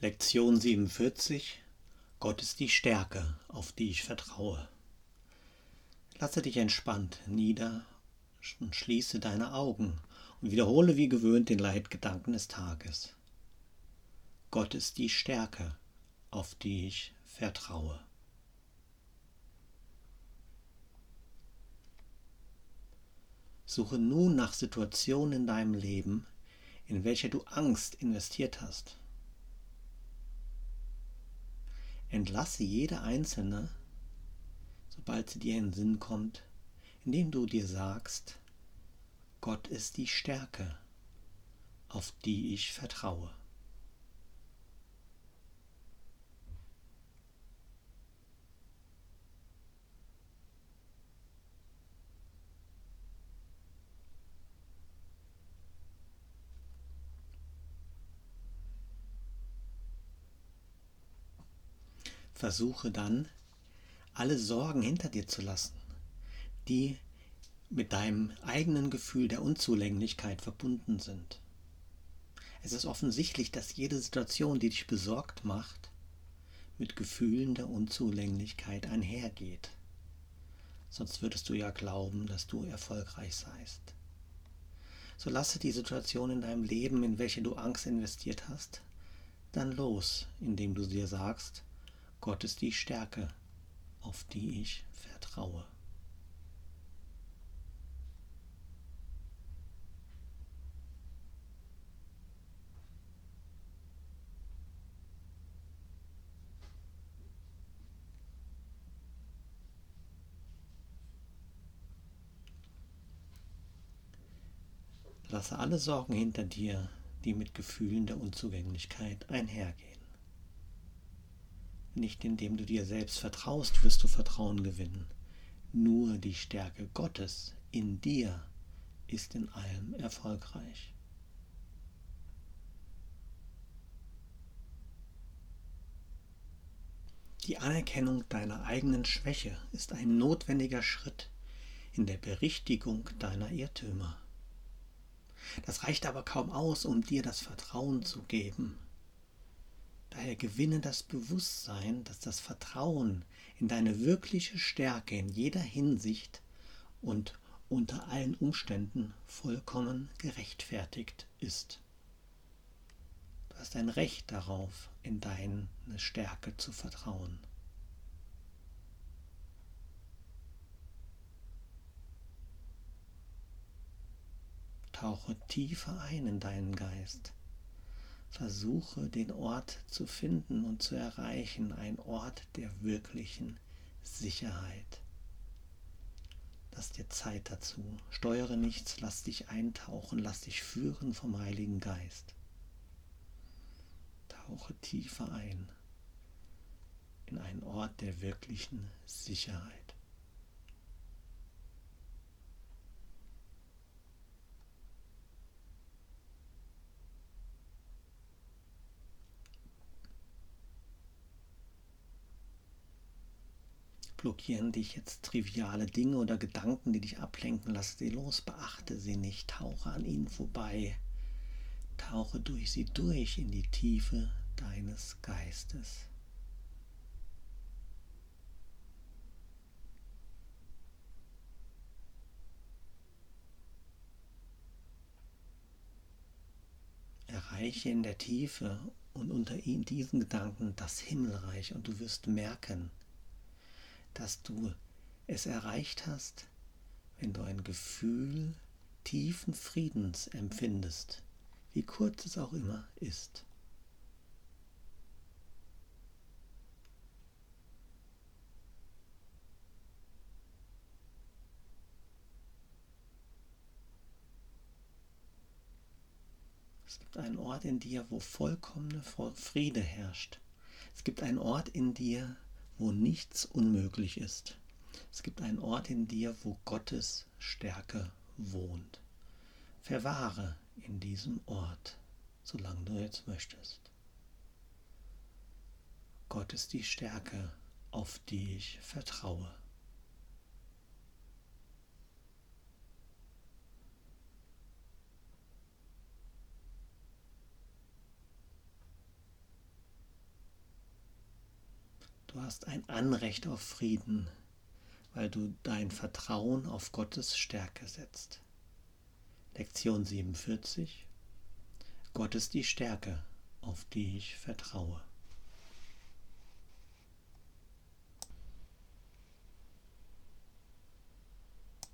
Lektion 47 Gott ist die Stärke, auf die ich vertraue. Lasse dich entspannt nieder und schließe deine Augen und wiederhole wie gewöhnt den Leitgedanken des Tages. Gott ist die Stärke, auf die ich vertraue. Suche nun nach Situationen in deinem Leben, in welcher du Angst investiert hast. Entlasse jede einzelne, sobald sie dir in den Sinn kommt, indem du dir sagst, Gott ist die Stärke, auf die ich vertraue. Versuche dann, alle Sorgen hinter dir zu lassen, die mit deinem eigenen Gefühl der Unzulänglichkeit verbunden sind. Es ist offensichtlich, dass jede Situation, die dich besorgt macht, mit Gefühlen der Unzulänglichkeit einhergeht. Sonst würdest du ja glauben, dass du erfolgreich seist. So lasse die Situation in deinem Leben, in welche du Angst investiert hast, dann los, indem du dir sagst, Gott ist die Stärke, auf die ich vertraue. Lasse alle Sorgen hinter dir, die mit Gefühlen der Unzugänglichkeit einhergehen. Nicht indem du dir selbst vertraust, wirst du Vertrauen gewinnen. Nur die Stärke Gottes in dir ist in allem erfolgreich. Die Anerkennung deiner eigenen Schwäche ist ein notwendiger Schritt in der Berichtigung deiner Irrtümer. Das reicht aber kaum aus, um dir das Vertrauen zu geben, Daher gewinne das Bewusstsein, dass das Vertrauen in deine wirkliche Stärke in jeder Hinsicht und unter allen Umständen vollkommen gerechtfertigt ist. Du hast ein Recht darauf, in deine Stärke zu vertrauen. Tauche tiefer ein in deinen Geist. Versuche den Ort zu finden und zu erreichen, ein Ort der wirklichen Sicherheit. Lass dir Zeit dazu. Steuere nichts, lass dich eintauchen, lass dich führen vom Heiligen Geist. Tauche tiefer ein in einen Ort der wirklichen Sicherheit. Blockieren dich jetzt triviale Dinge oder Gedanken, die dich ablenken. Lass sie los, beachte sie nicht, tauche an ihnen vorbei. Tauche durch sie durch in die Tiefe deines Geistes. Erreiche in der Tiefe und unter ihnen diesen Gedanken das Himmelreich und du wirst merken, dass du es erreicht hast, wenn du ein Gefühl tiefen Friedens empfindest, wie kurz es auch immer ist. Es gibt einen Ort in dir, wo vollkommene Friede herrscht. Es gibt einen Ort in dir, wo nichts unmöglich ist. Es gibt einen Ort in dir, wo Gottes Stärke wohnt. Verwahre in diesem Ort, solange du jetzt möchtest. Gott ist die Stärke, auf die ich vertraue. Du hast ein Anrecht auf Frieden, weil du dein Vertrauen auf Gottes Stärke setzt. Lektion 47. Gott ist die Stärke, auf die ich vertraue.